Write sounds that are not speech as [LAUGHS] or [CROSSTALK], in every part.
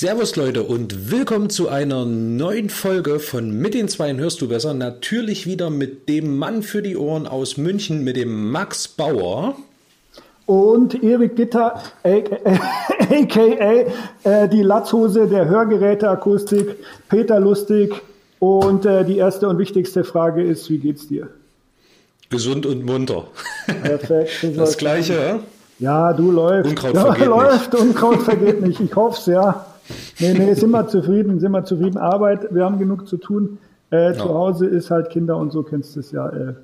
Servus Leute und willkommen zu einer neuen Folge von Mit den Zweien hörst du besser. Natürlich wieder mit dem Mann für die Ohren aus München, mit dem Max Bauer. Und Erik Gitter, aka [LAUGHS] äh, die Latzhose der Hörgeräteakustik, Peter Lustig. Und äh, die erste und wichtigste Frage ist, wie geht's dir? Gesund und munter. Perfekt. [LAUGHS] Das gleiche, ja? Ja, du läufst. Unkraut ja, vergeht läuft, nicht. Unkraut vergeht nicht. Ich hoffe es, ja. Nee, nee, sind wir zufrieden, sind wir zufrieden. Arbeit, wir haben genug zu tun. Äh, Zu Hause ist halt Kinder und so kennst du es ja. Äh.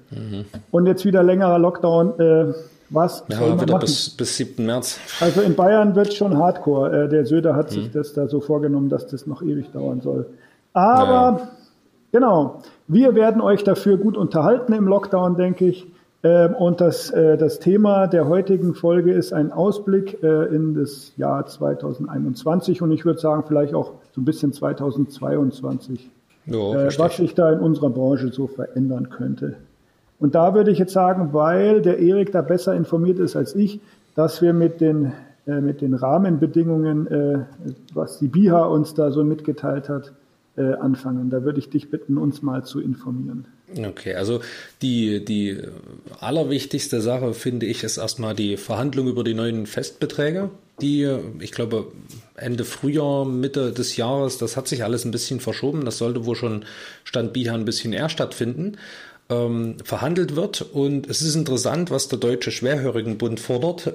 Und jetzt wieder längerer Lockdown. Äh, was soll Ja, man wieder machen? bis, bis 7. März. Also in Bayern wird schon hardcore. Äh, der Söder hat Mhm. sich das da so vorgenommen, dass das noch ewig dauern soll. Aber Ja. genau, wir werden euch dafür gut unterhalten im Lockdown, denke ich. Ähm, Und das, äh, das Thema der heutigen Folge ist ein Ausblick äh, in das Jahr 2021 und ich würde sagen vielleicht auch so ein bisschen 2022 Ja, äh, was sich da in unserer Branche so verändern könnte. Und da würde ich jetzt sagen, weil der Erik da besser informiert ist als ich, dass wir mit den, mit den Rahmenbedingungen, was die BIHA uns da so mitgeteilt hat, äh, anfangen. Da würde ich dich bitten, uns mal zu informieren. Okay, also die, die allerwichtigste Sache finde ich ist erstmal die Verhandlung über die neuen Festbeträge. Die, ich glaube, Ende Frühjahr, Mitte des Jahres, das hat sich alles ein bisschen verschoben. Das sollte wohl schon Stand BIHA ein bisschen eher stattfinden. Ähm, verhandelt wird und es ist interessant, was der Deutsche Schwerhörigenbund fordert.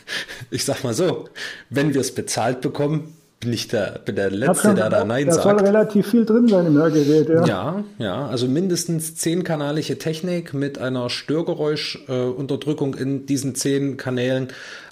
[LAUGHS] ich sag mal so, wenn wir es bezahlt bekommen, bin ich der, bin der Letzte, der da Nein da sagt. soll relativ viel drin sein im Hörgerät. Ja. Ja, ja, also mindestens zehnkanalige Technik mit einer Störgeräuschunterdrückung in diesen zehn Kanälen,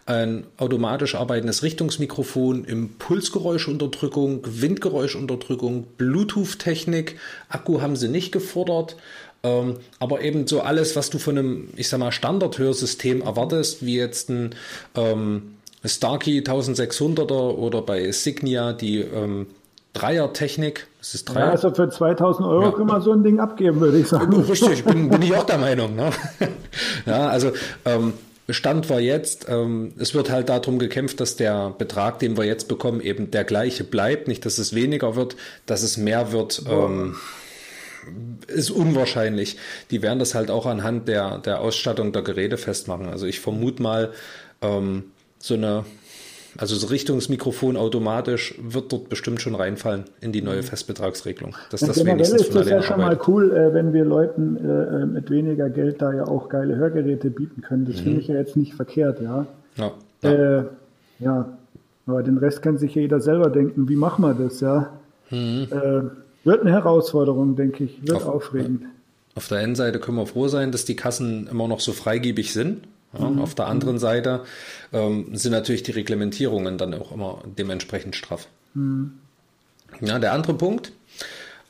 ein automatisch arbeitendes Richtungsmikrofon, Impulsgeräuschunterdrückung, Windgeräuschunterdrückung, Bluetooth-Technik, Akku haben sie nicht gefordert. Ähm, aber eben so alles, was du von einem, ich sag mal, Standardhörsystem erwartest, wie jetzt ein ähm, Starkey 1600er oder bei Signia die ähm, Dreier-Technik. Das ist Ja, Dreier. also für 2000 Euro Ja. können wir so ein Ding abgeben, würde ich sagen. Richtig, bin, bin ich auch der Meinung. Ne? [LAUGHS] Ja, also ähm, Stand war jetzt, ähm, es wird halt darum gekämpft, dass der Betrag, den wir jetzt bekommen, eben der gleiche bleibt. Nicht, dass es weniger wird, dass es mehr wird. Ähm, ist unwahrscheinlich. Die werden das halt auch anhand der, der Ausstattung der Geräte festmachen. Also ich vermute mal, ähm, so eine, also so Richtungsmikrofon automatisch wird dort bestimmt schon reinfallen in die neue Festbetragsregelung. Dass das generell wenigstens ist das ja schon mal cool, äh, wenn wir Leuten äh, äh, mit weniger Geld da ja auch geile Hörgeräte bieten können. Das finde ich ja jetzt nicht verkehrt, ja. Ja, ja. Äh, ja, aber den Rest kann sich ja jeder selber denken. Wie machen wir das, ja? Äh, wird eine Herausforderung, denke ich. Wird Auf- aufregend. Auf der einen Seite können wir froh sein, dass die Kassen immer noch so freigebig sind. Ja, Auf der anderen Seite ähm, sind natürlich die Reglementierungen dann auch immer dementsprechend straff. Ja, der andere Punkt.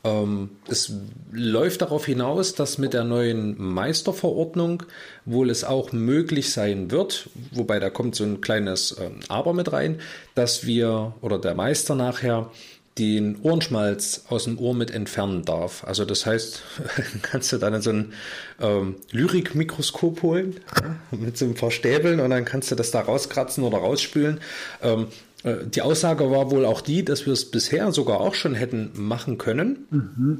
Ähm, es läuft darauf hinaus, dass mit der neuen Meisterverordnung wohl es auch möglich sein wird, wobei da kommt so ein kleines ähm, Aber mit rein, dass wir oder der Meister nachher den Ohrenschmalz aus dem Ohr mit entfernen darf. Also das heißt, [LAUGHS] kannst du dann so ein ähm, Lyrikmikroskop holen mit so ein paar Stäbeln und dann kannst du das da rauskratzen oder rausspülen. Ähm, äh, die Aussage war wohl auch die, dass wir es bisher sogar auch schon hätten machen können,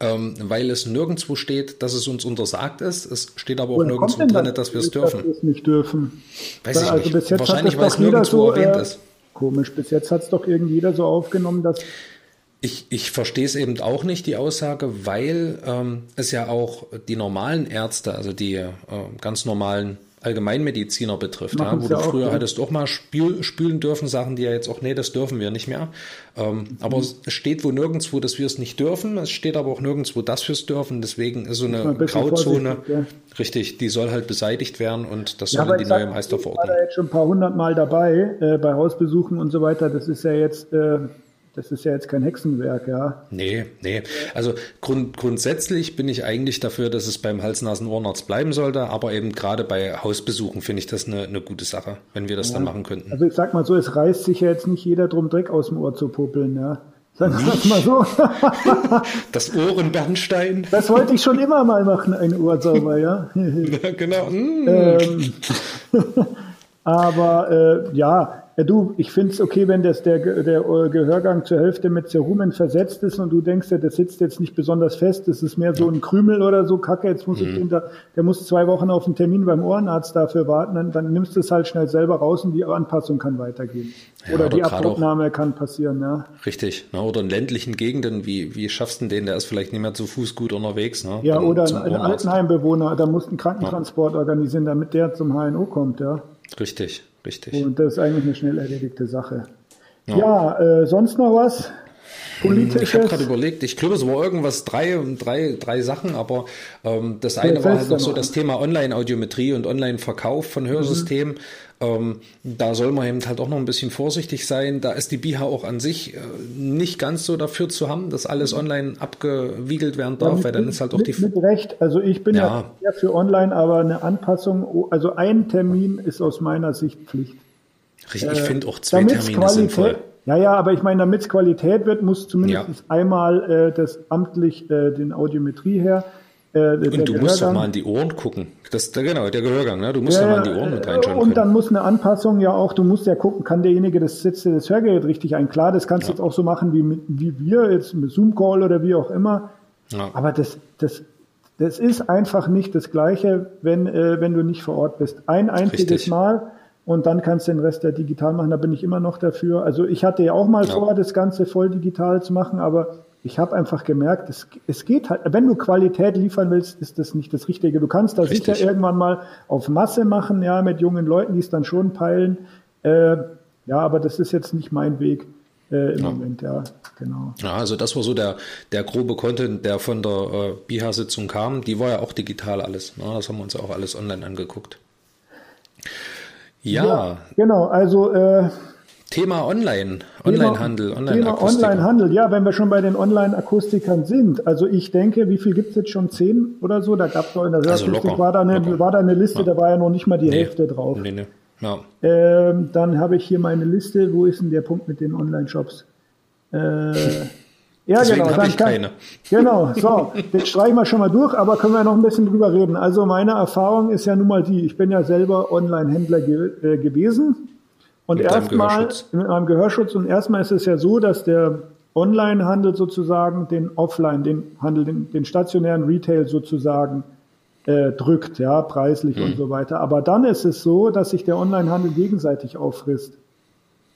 ähm, weil es nirgendwo steht, dass es uns untersagt ist. Es steht aber auch Woher nirgendwo drin, das, dass wir es dass dürfen. es nicht dürfen? Weiß ich also nicht. Wahrscheinlich, weil es nirgendwo so, erwähnt äh, ist. Komisch, bis jetzt hat es doch irgendwie jeder so aufgenommen, dass Ich, ich verstehe es eben auch nicht, die Aussage, weil ähm, es ja auch die normalen Ärzte, also die äh, ganz normalen Allgemeinmediziner betrifft, ja, wo du auch, früher ja. hättest auch mal spül, spülen dürfen, sagen die ja jetzt auch, nee, das dürfen wir nicht mehr. Ähm, Aber Mhm. es steht wohl nirgendwo, dass wir es nicht dürfen. Es steht aber auch nirgendwo, dass wir es dürfen. Deswegen ist so eine ein Grauzone, ja. richtig, die soll halt beseitigt werden und das soll aber in die neue Meisterverordnung. Ich war da jetzt schon ein paar hundert Mal dabei, äh, bei Hausbesuchen und so weiter. Das ist ja jetzt, äh, das ist ja jetzt kein Hexenwerk, ja. Nee, nee. Also grund, grundsätzlich bin ich eigentlich dafür, dass es beim Hals-Nasen-Ohrenarzt bleiben sollte, aber eben gerade bei Hausbesuchen finde ich das eine, eine gute Sache, wenn wir das ja. dann machen könnten. Also ich sag mal so, es reißt sich ja jetzt nicht jeder drum, Dreck aus dem Ohr zu puppeln, ja. Sagen wir das mal so. [LAUGHS] das Ohrenbernstein. Das wollte ich schon immer mal machen, ein Ohr sauber, ja. [LAUGHS] ja genau. Mm. Ähm, [LAUGHS] aber äh, ja, ja, du, ich finde es okay, wenn das der, der Gehörgang zur Hälfte mit Cerumen versetzt ist und du denkst, ja, das sitzt jetzt nicht besonders fest, das ist mehr so ein Krümel oder so, Kacke, jetzt muss mhm. ich hinter, der muss zwei Wochen auf einen Termin beim Ohrenarzt dafür warten, dann, dann nimmst du es halt schnell selber raus und die Anpassung kann weitergehen. Ja, oder, oder, die Abdrucknahme kann passieren, ja. Richtig, ne? oder in ländlichen Gegenden, wie, wie schaffst du den, der ist vielleicht nicht mehr zu Fuß gut unterwegs. Ne? Ja, oder ein, ein Altenheimbewohner, da musst du einen Krankentransport ja. organisieren, damit der zum HNO kommt, ja. Richtig. Richtig. Und das ist eigentlich eine schnell erledigte Sache. Ja, ja äh, sonst noch was? Politisches? Ich habe gerade überlegt, ich glaube, es war irgendwas, drei, drei, drei Sachen, aber ähm, das eine war halt noch so das Thema Online-Audiometrie und Online-Verkauf von Hörsystemen. Mhm. Ähm, da soll man eben halt auch noch ein bisschen vorsichtig sein. Da ist die BIHA auch an sich äh, nicht ganz so dafür zu haben, dass alles online abgewiegelt werden darf, ja, mit, weil dann ist halt auch die. Mit Recht, also ich bin ja, ja für online, aber eine Anpassung, also ein Termin ist aus meiner Sicht Pflicht. Richtig, äh, ich finde auch zwei Termine Qualität, sinnvoll. Ja, ja, aber ich meine, damit es Qualität wird, muss zumindest ja. einmal äh, das amtlich äh, den Audiometrie her äh, und du musst doch mal in die Ohren gucken. Das, genau, der Gehörgang, ne? Du musst ja, mal in die Ohren mit reinschauen. Und können. dann muss eine Anpassung ja auch, du musst ja gucken, kann derjenige das setzt das Hörgerät richtig ein. Klar, das kannst du ja. jetzt auch so machen wie, mit, wie wir, jetzt mit Zoom-Call oder wie auch immer. Ja. Aber das, das, das ist einfach nicht das Gleiche, wenn, äh, wenn du nicht vor Ort bist. Ein einziges richtig. Mal und dann kannst du den Rest ja digital machen. Da bin ich immer noch dafür. Also ich hatte ja auch mal vor, das Ganze voll digital zu machen, aber ich habe einfach gemerkt, es, es geht halt, wenn du Qualität liefern willst, ist das nicht das Richtige. Du kannst da Richtig. sicher irgendwann mal auf Masse machen, ja, mit jungen Leuten, die es dann schon peilen. Äh, ja, aber das ist jetzt nicht mein Weg äh, im ja. Moment, ja, genau. Ja, also das war so der, der grobe Content, der von der äh, BIHA-Sitzung kam. Die war ja auch digital alles. Ne? Das haben wir uns ja auch alles online angeguckt. Ja. ja genau, also äh, Thema Online, Onlinehandel, Online Thema Onlinehandel, ja, wenn wir schon bei den Online-Akustikern sind. Also ich denke, wie viel gibt es jetzt schon? Zehn oder so? Da gab es doch in der also locker, war, da eine, war da eine Liste, ja. da war ja noch nicht mal die nee. Hälfte drauf. Nee, nee. Ja. Ähm, dann habe ich hier meine Liste. Wo ist denn der Punkt mit den Online-Shops? Äh, ja, Deswegen genau. Dann ich kann, keine. Genau, so, jetzt streichen wir schon mal durch, aber können wir noch ein bisschen drüber reden. Also meine Erfahrung ist ja nun mal die, ich bin ja selber Online-Händler ge äh, gewesen und erstmal mit einem Gehörschutz. Und erstmal ist es ja so, dass der Online-Handel sozusagen den Offline, den Handel, den, den stationären Retail sozusagen äh, drückt, ja, preislich mhm. und so weiter. Aber dann ist es so, dass sich der Online-Handel gegenseitig auffrisst.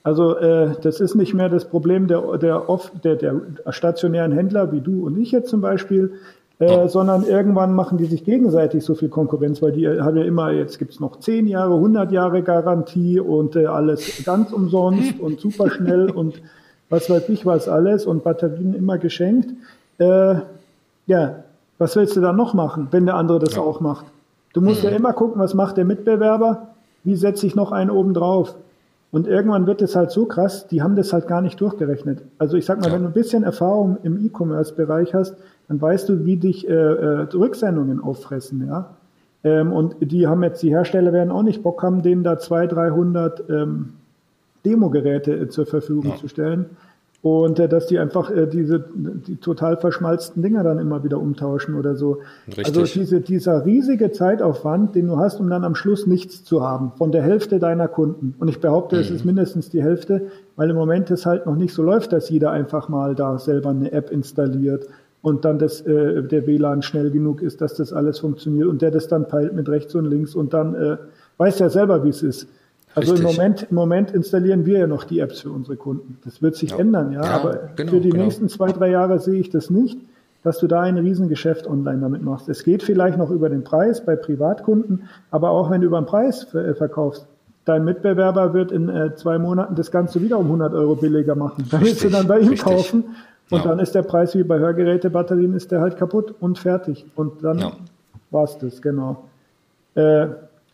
Also äh, das ist nicht mehr das Problem der, der, off, der, der stationären Händler wie du und ich jetzt zum Beispiel, äh, sondern irgendwann machen die sich gegenseitig so viel Konkurrenz, weil die haben ja immer, jetzt gibt's noch 10 Jahre, 100 Jahre Garantie und äh, alles ganz umsonst und super schnell [LAUGHS] und was weiß ich was alles und Batterien immer geschenkt. Äh, ja, was willst du da noch machen, wenn der andere das ja. auch macht? Du musst mhm. ja immer gucken, was macht der Mitbewerber, wie setze ich noch einen oben drauf. Und irgendwann wird es halt so krass, die haben das halt gar nicht durchgerechnet. Also ich sag mal, ja. wenn du ein bisschen Erfahrung im E-Commerce-Bereich hast, dann weißt du, wie dich äh, äh, Rücksendungen auffressen, ja. Ähm, und die haben jetzt, die Hersteller werden auch nicht Bock haben, denen da 200, 300 ähm, Demo-Geräte äh, zur Verfügung ja. zu stellen. Und äh, dass die einfach äh, diese die total verschmalzten Dinger dann immer wieder umtauschen oder so. Richtig. Also diese, dieser riesige Zeitaufwand, den du hast, um dann am Schluss nichts zu haben, von der Hälfte deiner Kunden. Und ich behaupte, mhm. es ist mindestens die Hälfte, weil im Moment es halt noch nicht so läuft, dass jeder einfach mal da selber eine App installiert und dann das, äh, der WLAN schnell genug ist, dass das alles funktioniert und der das dann peilt mit rechts und links und dann äh, weiß ja selber, wie es ist. Also im Moment, im Moment installieren wir ja noch die Apps für unsere Kunden. Das wird sich ja. ändern, ja. ja aber genau, für die genau. nächsten zwei, drei Jahre sehe ich das nicht, dass du da ein Riesengeschäft online damit machst. Es geht vielleicht noch über den Preis bei Privatkunden, aber auch wenn du über den Preis äh, verkaufst, dein Mitbewerber wird in äh, zwei Monaten das Ganze wieder um 100 Euro billiger machen. Da willst du dann bei ihm richtig. kaufen und ja. dann ist der Preis wie bei Hörgerätebatterien, ist der halt kaputt und fertig. Und dann ja. war's das, genau. Äh,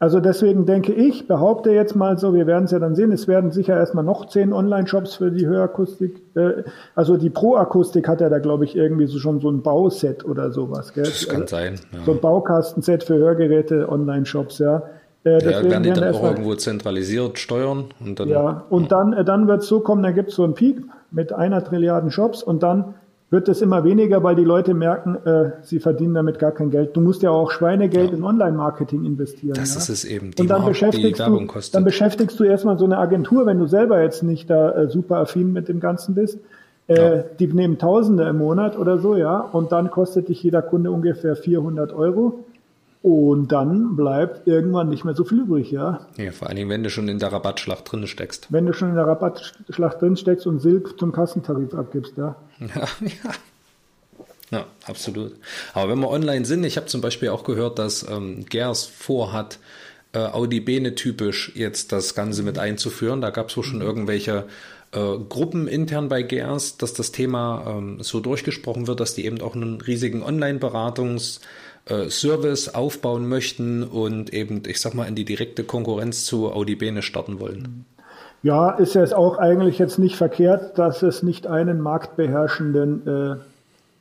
Also deswegen denke ich, behaupte jetzt mal so, wir werden es ja dann sehen, es werden sicher erstmal noch zehn Online-Shops für die Hörakustik. Äh, also die Pro-Akustik hat ja da, glaube ich, irgendwie so schon so ein Bauset oder sowas. Gell? Das kann sein. Ja. So ein Baukastenset für Hörgeräte, Online-Shops, ja. Äh, ja, werden die dann auch irgendwo zentralisiert steuern und dann. Ja, und ja. dann, äh, dann wird es so kommen, da gibt es so einen Peak mit einer Trilliarden Shops und dann wird es immer weniger, weil die Leute merken, äh, sie verdienen damit gar kein Geld. Du musst ja auch Schweinegeld ja. in Online-Marketing investieren. Das ja? ist es eben. Die und dann beschäftigst du, kostet. dann beschäftigst du erstmal so eine Agentur, wenn du selber jetzt nicht da äh, super affin mit dem Ganzen bist. Äh, ja. Die nehmen Tausende im Monat oder so, ja, und dann kostet dich jeder Kunde ungefähr 400 Euro. Und dann bleibt irgendwann nicht mehr so viel übrig, ja. Ja, vor allen Dingen, wenn du schon in der Rabattschlacht drin steckst. Wenn du schon in der Rabattschlacht drin steckst und Silk zum Kassentarif abgibst, ja. [LAUGHS] Ja, ja. Ja, absolut. Aber wenn wir online sind, ich habe zum Beispiel auch gehört, dass ähm, Gers vorhat, äh, Audi Bene typisch jetzt das Ganze mit einzuführen. Da gab es wohl schon mhm. irgendwelche äh, Gruppen intern bei Gers, dass das Thema ähm, so durchgesprochen wird, dass die eben auch einen riesigen Online-Beratungs- äh, Service aufbauen möchten und eben, ich sag mal, in die direkte Konkurrenz zu Audi Bene starten wollen. Ja, ist ja auch eigentlich jetzt nicht verkehrt, dass es nicht einen marktbeherrschenden äh,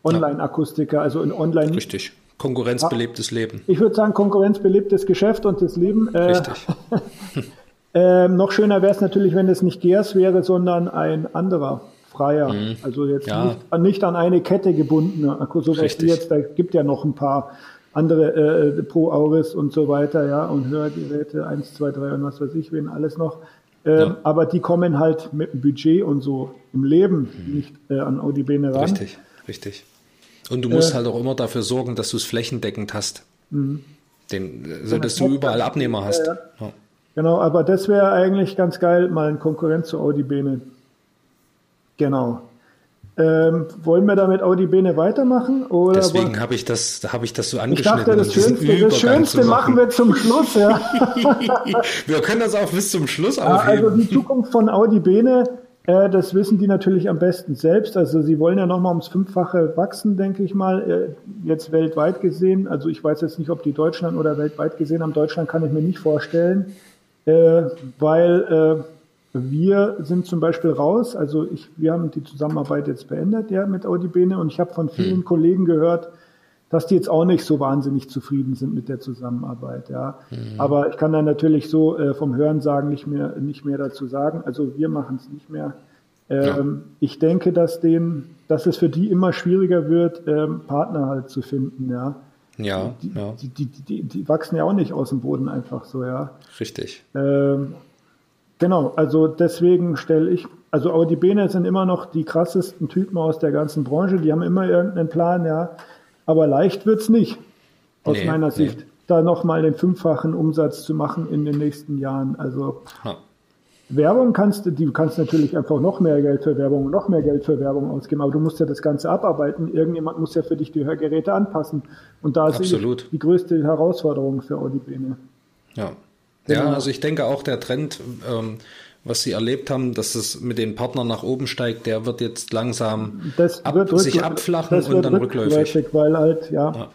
Online-Akustiker, also in Online. Richtig. Konkurrenzbelebtes Leben. Ich würde sagen, konkurrenzbelebtes Geschäft und das Leben. Äh, Richtig. [LAUGHS] [LAUGHS] äh, noch schöner wäre es natürlich, wenn es nicht Gers wäre, sondern ein anderer freier. Mhm. Also jetzt ja. nicht, nicht, an eine Kette gebunden. So was wie jetzt, da gibt ja noch ein paar andere äh, Pro Auris und so weiter, ja, und Hörgeräte 1, 2, 3 und was weiß ich, wen alles noch. Ähm, ja. Aber die kommen halt mit dem Budget und so im Leben mhm. nicht äh, an Audi Bene ran. Richtig, richtig. Und du musst äh, halt auch immer dafür sorgen, dass du es flächendeckend hast. Mhm. Den, so dass du überall Abnehmer hast. Ja, ja. Genau, aber das wäre eigentlich ganz geil, mal ein Konkurrent zu Audi Bene. Genau. Ähm, wollen wir damit Audi Bene weitermachen? Oder Deswegen habe ich das, habe ich das so angeschnitten. Ich dachte, das Schönste, das Schönste machen. machen. wir zum Schluss, ja. [LAUGHS] wir können das auch bis zum Schluss ja, aufheben. Also die Zukunft von Audi Bene, äh, das wissen die natürlich am besten selbst. Also sie wollen ja nochmal ums Fünffache wachsen, denke ich mal, äh, jetzt weltweit gesehen. Also ich weiß jetzt nicht, ob die Deutschland oder weltweit gesehen haben. Deutschland kann ich mir nicht vorstellen, äh, weil äh, wir sind zum Beispiel raus, also ich, wir haben die Zusammenarbeit jetzt beendet ja, mit Audi Bene und ich habe von vielen mhm. Kollegen gehört, dass die jetzt auch nicht so wahnsinnig zufrieden sind mit der Zusammenarbeit. Ja. Mhm. Aber ich kann da natürlich so äh, vom Hören sagen nicht mehr, nicht mehr dazu sagen. Also wir machen es nicht mehr. Ähm, ja. Ich denke, dass, denen, dass es für die immer schwieriger wird, ähm, Partner halt zu finden. Ja. Ja, die, ja. Die, die, die, die, wachsen ja auch nicht aus dem Boden einfach so, ja. Richtig. Ähm, Genau, also deswegen stelle ich, also Audi Bene sind immer noch die krassesten Typen aus der ganzen Branche, die haben immer irgendeinen Plan, ja, aber leicht wird es nicht, aus nee, meiner Sicht, nee. da nochmal den fünffachen Umsatz zu machen in den nächsten Jahren. Also ha. Werbung kannst du, die kannst natürlich einfach noch mehr Geld für Werbung und noch mehr Geld für Werbung ausgeben, aber du musst ja das Ganze abarbeiten. Irgendjemand muss ja für dich die Hörgeräte anpassen. Und da ist die größte Herausforderung für Audi Bene. Ja. Ja, also ich denke auch der Trend, ähm, was Sie erlebt haben, dass es mit den Partnern nach oben steigt, der wird jetzt langsam ab, sich abflachen und dann rückläufig. Weil halt, ja. ja.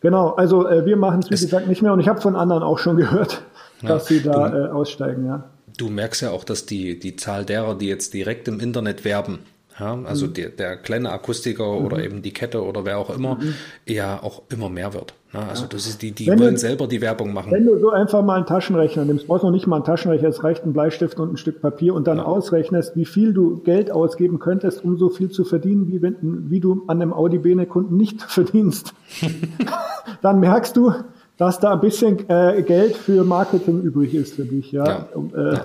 Genau, also äh, wir machen es wie gesagt nicht mehr und ich habe von anderen auch schon [LAUGHS] gehört, dass ja, sie da du, äh, aussteigen, ja. Du merkst ja auch, dass die, die Zahl derer, die jetzt direkt im Internet werben, ja, also mhm. der, der kleine Akustiker mhm. oder eben die Kette oder wer auch immer, mhm. ja auch immer mehr wird. Ne? Also das ist die, die wenn wollen du, selber die Werbung machen. Wenn du so einfach mal einen Taschenrechner nimmst, brauchst du noch nicht mal einen Taschenrechner, es reicht ein Bleistift und ein Stück Papier und dann ja. ausrechnest, wie viel du Geld ausgeben könntest, um so viel zu verdienen, wie, wenn, wie du an einem Audi Bene-Kunden nicht [LAUGHS] verdienst, [LAUGHS] dann merkst du, dass da ein bisschen äh, Geld für Marketing übrig ist für dich. Ja, ja. Äh, ja.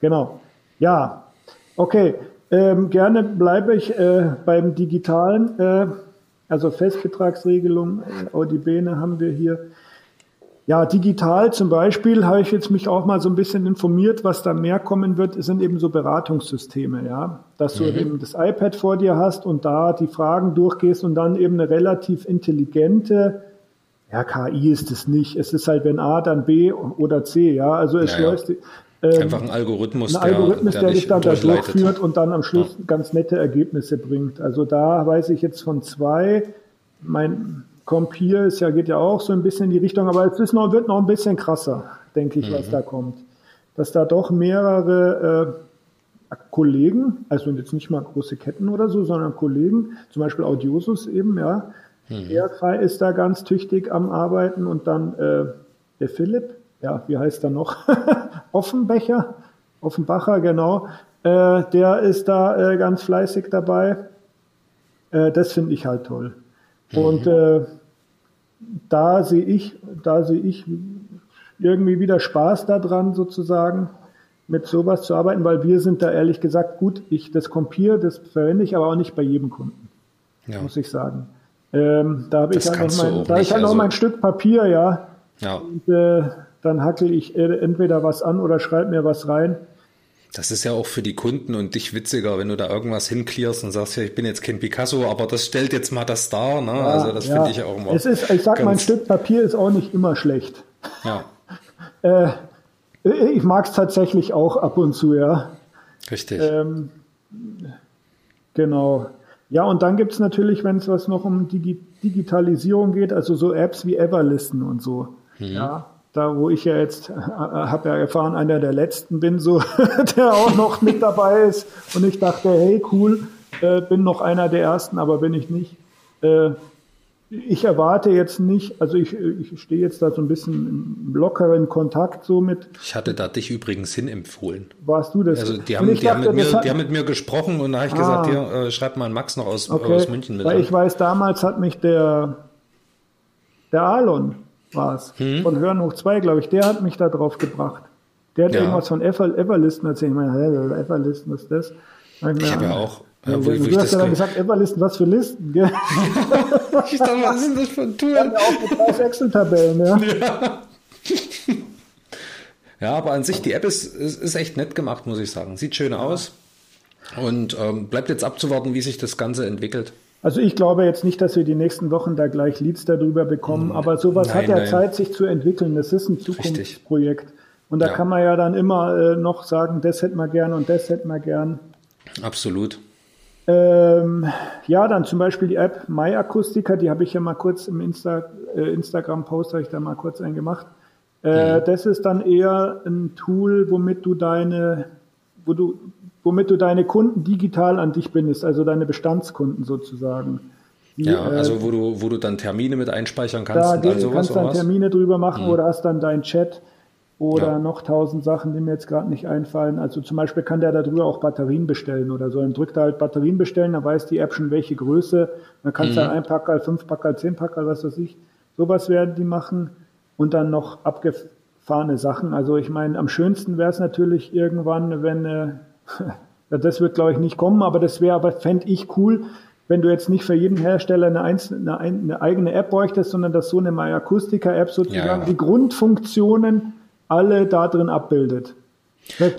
Genau. Ja, okay. Ähm, gerne bleibe ich äh, beim Digitalen, äh, also Festbetragsregelung, äh, Audibene haben wir hier. Ja, digital zum Beispiel habe ich jetzt mich auch mal so ein bisschen informiert, was da mehr kommen wird, sind eben so Beratungssysteme, ja. Dass du mhm. eben das iPad vor dir hast und da die Fragen durchgehst und dann eben eine relativ intelligente, ja, KI ist es nicht. Es ist halt, wenn A, dann B oder C, ja. Also es ja, läuft, ähm, Einfach ein Algorithmus, ein Algorithmus der, der, der dich dann da durchführt und dann am Schluss ja. ganz nette Ergebnisse bringt. Also da weiß ich jetzt von zwei. Mein Comp hier ist ja, geht ja auch so ein bisschen in die Richtung, aber es noch, wird noch ein bisschen krasser. denke ich, mhm. was da kommt. Dass da doch mehrere äh, Kollegen, also jetzt nicht mal große Ketten oder so, sondern Kollegen, zum Beispiel Audiosus eben, ja, mhm. der ist da ganz tüchtig am Arbeiten und dann äh, der Philipp, ja, wie heißt er noch? [LAUGHS] Offenbecher, Offenbacher, genau, äh, der ist da äh, ganz fleißig dabei. Äh, das finde ich halt toll. Mhm. Und äh, da sehe ich, da sehe ich irgendwie wieder Spaß daran, sozusagen mit sowas zu arbeiten, weil wir sind da ehrlich gesagt gut. Ich das Compire, das verwende ich aber auch nicht bei jedem Kunden, ja. muss ich sagen. Ähm, da habe ich halt noch mein, da ich halt also, noch mein Stück Papier, ja. ja. Und äh, dann hackel ich entweder was an oder schreibe mir was rein. Das ist ja auch für die Kunden und dich witziger, wenn du da irgendwas hinklärst und sagst, ja, ich bin jetzt kein Picasso, aber das stellt jetzt mal das dar. Ne? Ja, also das ja. finde ich auch immer. Es ist, ich sag, mein Stück Papier ist auch nicht immer schlecht. Ja. [LAUGHS] äh, ich mag es tatsächlich auch ab und zu, ja. Richtig. Ähm, genau. Ja, und dann gibt es natürlich, wenn es was noch um Digi Digitalisierung geht, also so Apps wie Everlisten und so. Mhm. Ja, da wo ich ja jetzt, äh, habe ja erfahren, einer der letzten bin, so [LAUGHS] der auch noch mit dabei ist. Und ich dachte, hey, cool, äh, bin noch einer der ersten, aber bin ich nicht. Äh, ich erwarte jetzt nicht, also ich, ich stehe jetzt da so ein bisschen im lockeren Kontakt so mit. Ich hatte da dich übrigens hin empfohlen. Warst du das? Also die haben, die, dachte, haben, mit mir, hat, die haben mit mir gesprochen und da habe ich ah, gesagt, hier, äh, schreib mal Max noch aus, okay, aus München mit. Weil an. ich weiß, damals hat mich der, der Alon, war es, hm? von Hören hoch 2, glaube ich, der hat mich da drauf gebracht. Der hat ja. irgendwas von Ever, Everlisten erzählt. Ich meine, Everlisten, was ist das? Ich, ich habe ja auch. Ja, wo, du, wo du hast ja dann gesagt, Everlisten, was für Listen, gell? [LAUGHS] ich dachte, was sind das für Touren? [LAUGHS] Ja, auch mit Excel-Tabellen, ja. [LAUGHS] ja. Ja, aber an sich, die App ist, ist, ist, echt nett gemacht, muss ich sagen. Sieht schön aus. Und ähm, bleibt jetzt abzuwarten, wie sich das Ganze entwickelt. Also ich glaube jetzt nicht, dass wir die nächsten Wochen da gleich Leads darüber bekommen, aber sowas nein, hat ja nein. Zeit, sich zu entwickeln. Das ist ein Zukunftsprojekt. Richtig. Und da ja. kann man ja dann immer äh, noch sagen, das hätten wir gern und das hätten wir gern. Absolut. Ähm, ja, dann zum Beispiel die App MyAkustika, die habe ich ja mal kurz im Insta, äh, Instagram-Post, habe ich da mal kurz eingemacht. Äh, mhm. Das ist dann eher ein Tool, womit du deine, wo du womit du deine Kunden digital an dich bindest, also deine Bestandskunden sozusagen. Die, ja, also äh, wo du, wo du dann Termine mit einspeichern kannst. Da und all sowas, kannst dann Termine drüber machen mhm. oder hast dann deinen Chat oder ja. noch tausend Sachen, die mir jetzt gerade nicht einfallen. Also zum Beispiel kann der darüber auch Batterien bestellen oder so. Dann drückt er halt Batterien bestellen, dann weiß die App schon welche Größe. Dann kannst du mhm. dann ein Packerl, fünf Packerl, zehn Packerl, was weiß ich. Sowas werden die machen. Und dann noch abgefahrene Sachen. Also ich meine, am schönsten wäre es natürlich irgendwann, wenn das wird, glaube ich, nicht kommen, aber das wäre, aber fände ich cool, wenn du jetzt nicht für jeden Hersteller eine, einzelne, eine, eine eigene App bräuchtest, sondern dass so eine MyAkustica-App sozusagen ja. die Grundfunktionen alle da drin abbildet.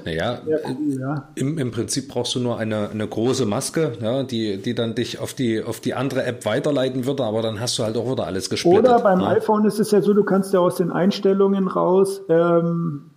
Naja, cool, ja. im, im Prinzip brauchst du nur eine, eine große Maske, ja, die, die dann dich auf die, auf die andere App weiterleiten würde, aber dann hast du halt auch wieder alles gesplittet. Oder beim ja. iPhone ist es ja so, du kannst ja aus den Einstellungen raus ähm,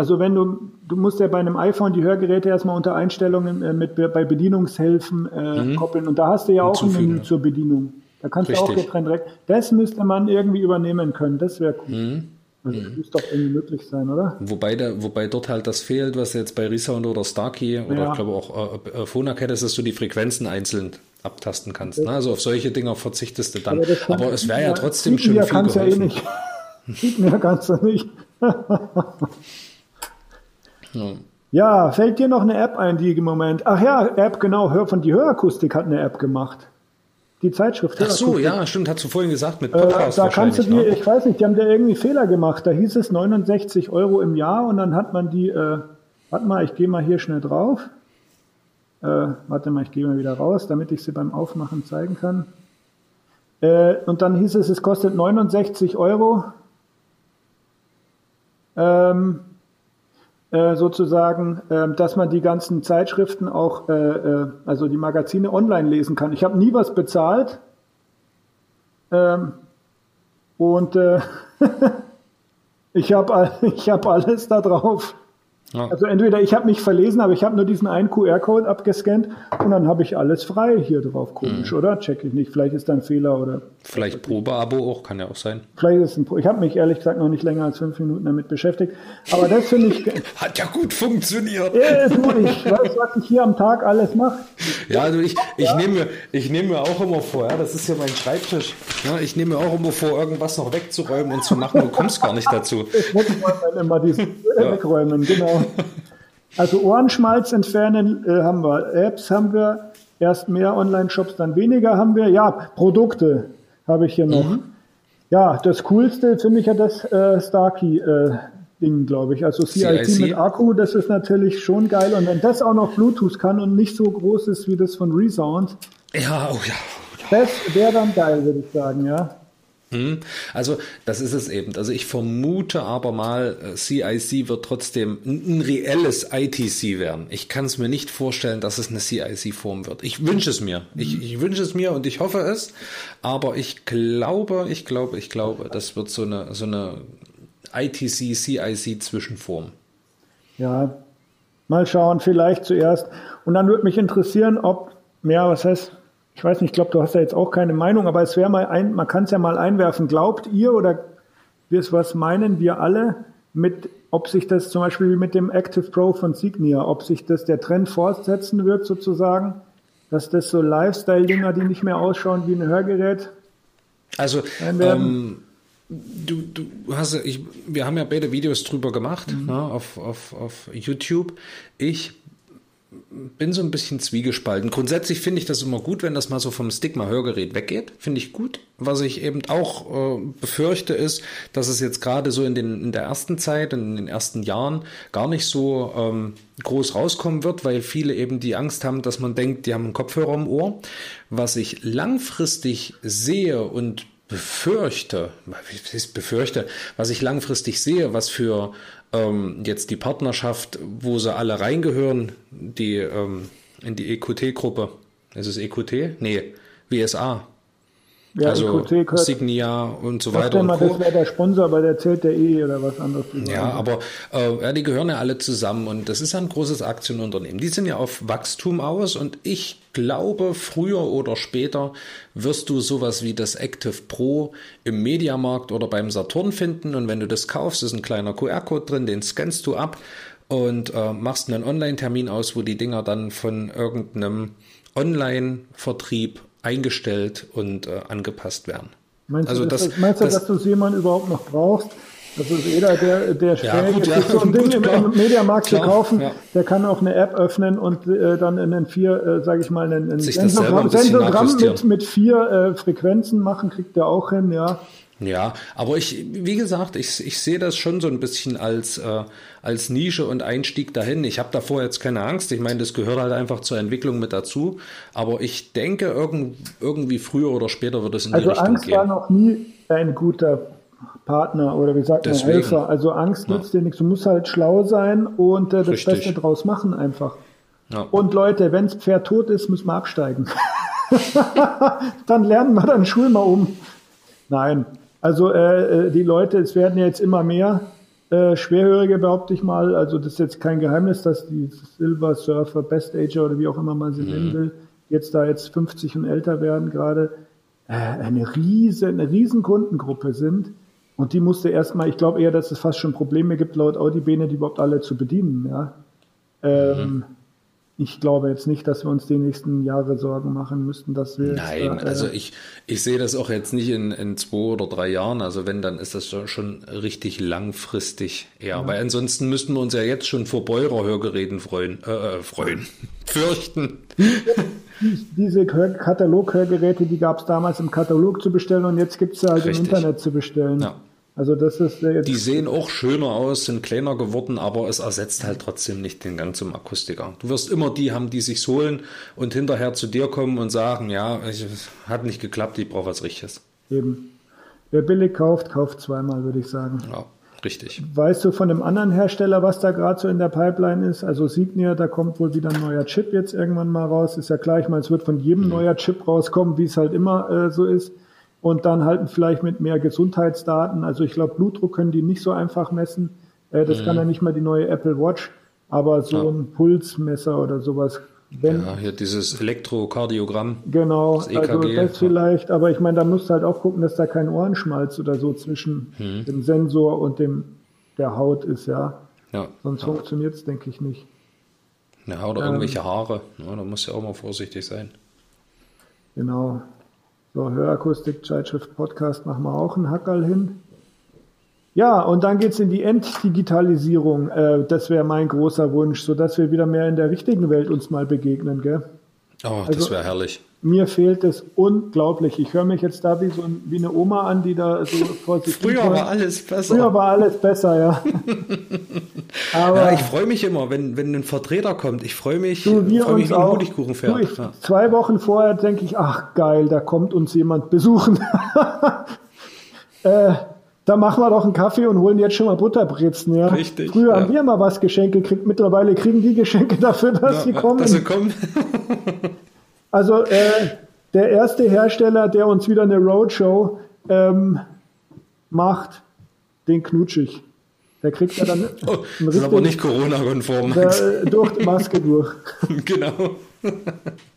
also wenn du, du musst ja bei einem iPhone die Hörgeräte erstmal unter Einstellungen äh, mit bei Bedienungshilfen äh, mhm. koppeln und da hast du ja auch ein Menü zur Bedienung. Da kannst Richtig. du auch getrennt direkt. Das müsste man irgendwie übernehmen können. Das wäre cool. Mhm. Also das mhm. muss doch irgendwie möglich sein, oder? Wobei, der, wobei dort halt das fehlt, was jetzt bei Resound oder Starkey oder ja. ich glaube auch äh, äh Phonak ist, dass du die Frequenzen einzeln abtasten kannst. Ne? Also auf solche Dinger verzichtest du dann. Aber, Aber es wäre ja trotzdem schon viel geholfen. Ja eh nicht. [LAUGHS] Sieht mir kannst du nicht. [LAUGHS] Ja. ja, fällt dir noch eine App ein, die im Moment. Ach ja, App, genau, von die Hörakustik hat eine App gemacht. Die Zeitschrift. Ach so, ja, stimmt, hast du vorhin gesagt mit Podcast. Äh, da kannst du dir, ne? ich weiß nicht, die haben da irgendwie Fehler gemacht. Da hieß es 69 Euro im Jahr und dann hat man die, äh, warte mal, ich gehe mal hier schnell drauf. Äh, warte mal, ich gehe mal wieder raus, damit ich sie beim Aufmachen zeigen kann. Äh, und dann hieß es, es kostet 69 Euro. Ähm, äh, sozusagen, äh, dass man die ganzen Zeitschriften auch, äh, äh also die Magazine online lesen kann. Ich habe nie was bezahlt ähm, und äh, [LAUGHS] ich habe [LAUGHS] ich hab alles da drauf. Ja. Also entweder ich habe mich verlesen, aber ich habe nur diesen einen QR-Code abgescannt und dann habe ich alles frei hier drauf. Komisch, mhm. oder? Check ich nicht. Vielleicht ist da ein Fehler oder. Vielleicht Probeabo auch, kann ja auch sein. Vielleicht ist ein Pro Ich habe mich ehrlich gesagt noch nicht länger als fünf Minuten damit beschäftigt. Aber das finde ich. [LAUGHS] Hat ja gut funktioniert. Ja, das ich weiß, was ich hier am Tag alles mache. Ja, also ich, ich ja. nehme mir, ich nehme mir auch immer vor, ja, das ist ja mein Schreibtisch. Ja, ich nehme mir auch immer vor, irgendwas noch wegzuräumen und zu machen. Du kommst gar nicht dazu. Ich muss mal immer diese [LAUGHS] ja. wegräumen, genau. Also Ohrenschmalz entfernen äh, haben wir, Apps haben wir, erst mehr Online-Shops, dann weniger haben wir. Ja, Produkte habe ich hier noch. Mhm. Ja, das Coolste finde ich ja das äh, Starkey äh, Ding, glaube ich. Also CIT, CIC mit Akku, das ist natürlich schon geil. Und wenn das auch noch Bluetooth kann und nicht so groß ist wie das von Resound. Ja, oh ja. Das wäre dann geil, würde ich sagen, ja. Hm? Also das ist es eben. Also ich vermute aber mal, CIC äh, wird trotzdem ein reelles ITC werden. Ich kann es mir nicht vorstellen, dass es eine CIC-Form wird. Ich wünsche es mir. Ich, ich wünsche es mir und ich hoffe es. Aber ich glaube, ich glaube, ich glaube, das wird so eine, so eine ITC-CIC-Zwischenform. Ja, mal schauen, vielleicht zuerst. Und dann würde mich interessieren, ob, ja, was heißt, ich weiß nicht, ich glaube, du hast da jetzt auch keine Meinung, aber es wäre mal ein, man kann es ja mal einwerfen. Glaubt ihr oder was meinen wir alle mit, ob sich das zum Beispiel mit dem Active Pro von Signia, ob sich das der Trend fortsetzen wird sozusagen, dass das so Lifestyle-Dinger, die nicht mehr ausschauen wie ein Hörgerät. Also, ähm, du, du hast, ich, wir haben ja beide Videos drüber gemacht mhm. ne, auf, auf, auf YouTube. Ich bin so ein bisschen zwiegespalten. Grundsätzlich finde ich das immer gut, wenn das mal so vom Stigma-Hörgerät weggeht. Finde ich gut. Was ich eben auch äh, befürchte, ist, dass es jetzt gerade so in, den, in der ersten Zeit, in den ersten Jahren gar nicht so ähm, groß rauskommen wird, weil viele eben die Angst haben, dass man denkt, die haben einen Kopfhörer im Ohr. Was ich langfristig sehe und befürchte, was ist befürchte, was ich langfristig sehe, was für ähm, jetzt die Partnerschaft, wo sie alle reingehören, die ähm, in die EQT-Gruppe. Ist es EQT? Nee, WSA. Ja, also EQT Signia und so weiter. Und mal, das wäre der Sponsor, aber der zählt der eh oder was anderes. Ja, aber äh, ja, die gehören ja alle zusammen und das ist ein großes Aktienunternehmen. Die sind ja auf Wachstum aus und ich glaube, früher oder später wirst du sowas wie das Active Pro im Mediamarkt oder beim Saturn finden und wenn du das kaufst, ist ein kleiner QR-Code drin, den scannst du ab und äh, machst einen Online-Termin aus, wo die Dinger dann von irgendeinem Online-Vertrieb eingestellt und äh, angepasst werden. Meinst also du, das, das, meinst du, das, dass du jemanden überhaupt noch brauchst? Das ist jeder, der, der ja, gut, ja, so ein [LAUGHS] Ding im, im Mediamarkt klar, zu kaufen, ja. der kann auch eine App öffnen und äh, dann in den vier, äh, sage ich mal, ein Sensogramm, Sensogramm mit, mit vier äh, Frequenzen machen, kriegt er auch hin, ja. Ja, aber ich, wie gesagt, ich, ich sehe das schon so ein bisschen als, äh, als Nische und Einstieg dahin. Ich habe davor jetzt keine Angst. Ich meine, das gehört halt einfach zur Entwicklung mit dazu. Aber ich denke, irgend, irgendwie früher oder später wird es in also die Richtung Angst gehen. Also Angst war noch nie ein guter Partner oder wie sagt man Helfer. Also Angst nützt ja. dir nichts. Du musst halt schlau sein und äh, das Richtig. Beste draus machen einfach. Ja. Und Leute, wenn das Pferd tot ist, müssen wir absteigen. [LAUGHS] dann lernen wir dann Schul mal um. Nein, also äh, äh, die Leute, es werden jetzt immer mehr äh, Schwerhörige, behaupte ich mal. Also das ist jetzt kein Geheimnis, dass die Silver Surfer, Best Ager oder wie auch immer man sie mhm. nennen will, jetzt da jetzt 50 und älter werden gerade, äh, eine riesen, eine riesen Kundengruppe sind. Und die musste erstmal, ich glaube eher, dass es fast schon Probleme gibt, laut Audi-Bene, die überhaupt alle zu bedienen. Ja? Ähm, mhm ich glaube jetzt nicht, dass wir uns die nächsten Jahre Sorgen machen müssten, dass wir. Nein, da, äh, also ich, ich sehe das auch jetzt nicht in, in zwei oder drei Jahren. Also wenn, dann ist das schon richtig langfristig eher. Ja. Weil ansonsten müssten wir uns ja jetzt schon vor Beurer-Hörgeräten freuen, äh, äh freuen, [LAUGHS] fürchten. Diese Katalog-Hörgeräte, die gab es damals im Katalog zu bestellen und jetzt gibt es sie halt richtig. im Internet zu bestellen. Ja. Also das ist jetzt Die sehen auch schöner aus, sind kleiner geworden, aber es ersetzt halt trotzdem nicht den Gang zum Akustiker. Du wirst immer die haben, die sich's holen und hinterher zu dir kommen und sagen, ja, es hat nicht geklappt, ich brauche was Richtiges. Eben. Wer billig kauft, kauft zweimal, würde ich sagen. Ja, richtig. Weißt du von dem anderen Hersteller, was da gerade so in der Pipeline ist? Also Signia, da kommt wohl wieder ein neuer Chip jetzt irgendwann mal raus. Ist ja gleich mal, es wird von jedem mhm. neuer Chip rauskommen, wie es halt immer äh, so ist und dann halt vielleicht mit mehr Gesundheitsdaten. Also ich glaube, Blutdruck können die nicht so einfach messen. Äh, das mhm. kann ja nicht mal die neue Apple Watch, aber so ja. ein Pulsmesser oder sowas. Wenn, ja, hier dieses Elektrokardiogramm. Genau, das EKG, also das vielleicht, aber ich meine, da musst du halt auch gucken, dass da kein Ohrenschmalz oder so zwischen mhm. dem Sensor und dem der Haut ist, ja. ja. Sonst ja. funktioniert es, denke ich, nicht. Ja, oder ähm, irgendwelche Haare. Ja, da muss ja auch mal vorsichtig sein. Genau. So, Hörakustik, Zeitschrift, Podcast machen wir auch einen Hackerl hin. Ja, und dann geht's in die Enddigitalisierung. Äh, das wäre mein großer Wunsch, sodass wir wieder mehr in der richtigen Welt uns mal begegnen. Gell? Oh, also, das wäre herrlich. Mir fehlt es unglaublich. Ich höre mich jetzt da wie, so ein, wie eine Oma an, die da so vor sich Früher war alles besser. Früher war alles besser, ja. [LAUGHS] Aber ja, ich freue mich immer, wenn, wenn ein Vertreter kommt. Ich freue mich, du, wir freu mich wie ein Honigkuchenpferd. Ich, ja. Zwei Wochen vorher denke ich, ach geil, da kommt uns jemand besuchen. [LAUGHS] äh, da machen wir doch einen Kaffee und holen jetzt schon mal Butterbrezen. Ja? Richtig. Früher ja. haben wir mal was Geschenke gekriegt, mittlerweile kriegen die Geschenke dafür, dass ja, sie kommen. Dass sie kommen. [LAUGHS] also äh, der erste Hersteller, der uns wieder eine Roadshow ähm, macht, den knutschig. Der kriegt ja dann. [LAUGHS] Oh, das ist aber nicht Corona-konform. Äh, durch die Maske durch. [LAUGHS] genau.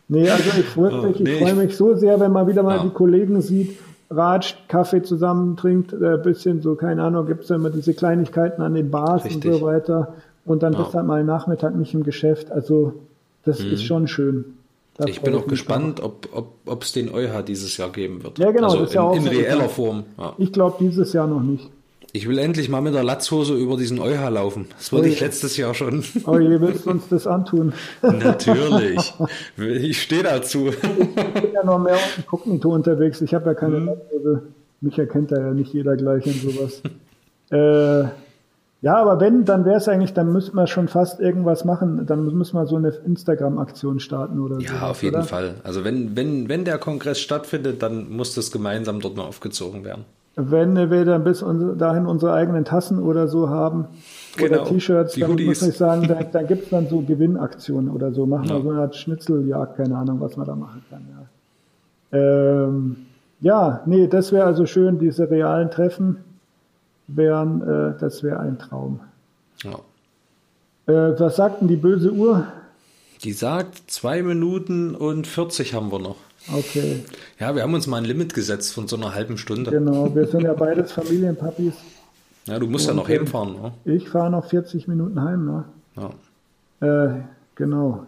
Nee, also ich freue mich, oh, nee, freu mich so sehr, wenn man wieder mal ja. die Kollegen sieht, ratscht, Kaffee zusammen trinkt, ein äh, bisschen so, keine Ahnung, gibt es ja immer diese Kleinigkeiten an den Bars Richtig. und so weiter. Und dann ja. bist du halt mal Nachmittag nicht im Geschäft. Also das mhm. ist schon schön. Da ich bin auch gespannt, ob es ob, den EuH dieses Jahr geben wird. Ja, genau. Also das ist ja auch in reeller Form. Ja. Ich glaube dieses Jahr noch nicht. Ich will endlich mal mit der Latzhose über diesen EuH laufen. Das wollte ich letztes Jahr schon. [LAUGHS] Oh je, willst du uns das antun? [LAUGHS] Natürlich. Ich stehe dazu. Ich bin ja noch mehr inkognito unterwegs. Ich habe ja keine hm. Latzhose. Mich erkennt da ja nicht jeder gleich in sowas. äh, ja, aber wenn, dann wäre es eigentlich, dann müssten wir schon fast irgendwas machen. Dann müssen wir so eine Instagram-Aktion starten oder so. Ja, auf jeden oder? Fall. Also wenn, wenn, wenn der Kongress stattfindet, dann muss das gemeinsam dort mal aufgezogen werden wenn wir dann bis dahin unsere eigenen Tassen oder so haben genau, oder T-Shirts, dann Hoodies. muss ich sagen, da, [LAUGHS] da gibt es dann so Gewinnaktionen oder so. Machen wir ja. so eine Art Schnitzeljagd, keine Ahnung, was man da machen kann. Ja, ähm, ja nee, das wäre also schön, diese realen Treffen wären, äh, das wäre ein Traum. Ja. Äh, was sagt denn die böse Uhr? Die sagt, zwei Minuten und 40 haben wir noch. Okay. Ja, wir haben uns mal ein Limit gesetzt von so einer halben Stunde. Genau, wir sind ja beides Familienpapis. Ja, du musst Und ja noch heimfahren, ne? Ich fahre noch 40 Minuten heim, ne? Ja. Äh, genau.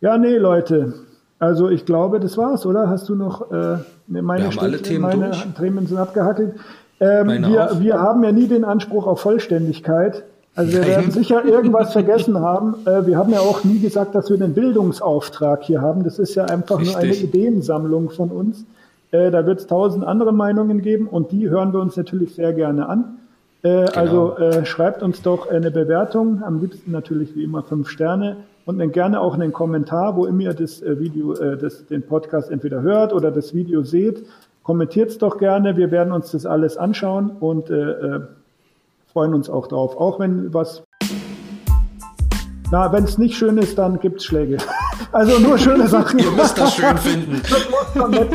Ja, nee, Leute. Also ich glaube, das war's, oder? Hast du noch äh, meine, haben alle Themen meine durch. Themen sind abgehackelt. Ähm, wir, wir haben ja nie den Anspruch auf Vollständigkeit. Also wir werden sicher irgendwas vergessen haben. Äh, wir haben ja auch nie gesagt, dass wir einen Bildungsauftrag hier haben. Das ist ja einfach Richtig. nur eine Ideensammlung von uns. Äh, da wird es tausend andere Meinungen geben und die hören wir uns natürlich sehr gerne an. Äh, genau. Also schreibt uns doch eine Bewertung, am liebsten natürlich wie immer fünf Sterne und dann gerne auch einen Kommentar, wo immer ihr das Video, das, den Podcast entweder hört oder das Video seht. Kommentiert es doch gerne, wir werden uns das alles anschauen und äh, freuen uns auch drauf. Auch wenn was. Na, wenn es nicht schön ist, dann gibt es Schläge. [LAUGHS] Also nur schöne [LAUGHS] Sachen. Ihr müsst das schön finden. [LAUGHS] das.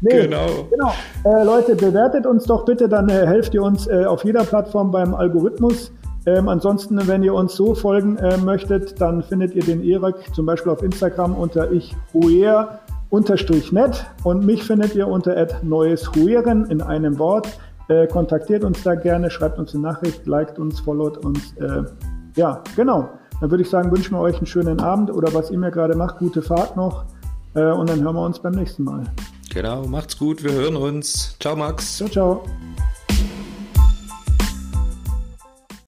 Nee, genau. genau. Äh, Leute, bewertet uns doch bitte, dann äh, helft ihr uns äh, auf jeder Plattform beim Algorithmus. Ähm, ansonsten, wenn ihr uns so folgen äh, möchtet, dann findet ihr den Erik zum Beispiel auf Instagram unter ich unterstrich net und mich findet ihr unter neues hueren in einem Wort. Äh, kontaktiert uns da gerne, schreibt uns eine Nachricht, liked uns, followt uns. Äh, ja, genau. Dann würde ich sagen, wünschen wir euch einen schönen Abend oder was ihr mir gerade macht, gute Fahrt noch. Äh, und dann hören wir uns beim nächsten Mal. Genau, macht's gut, wir hören uns. Ciao, Max. Ciao, ciao.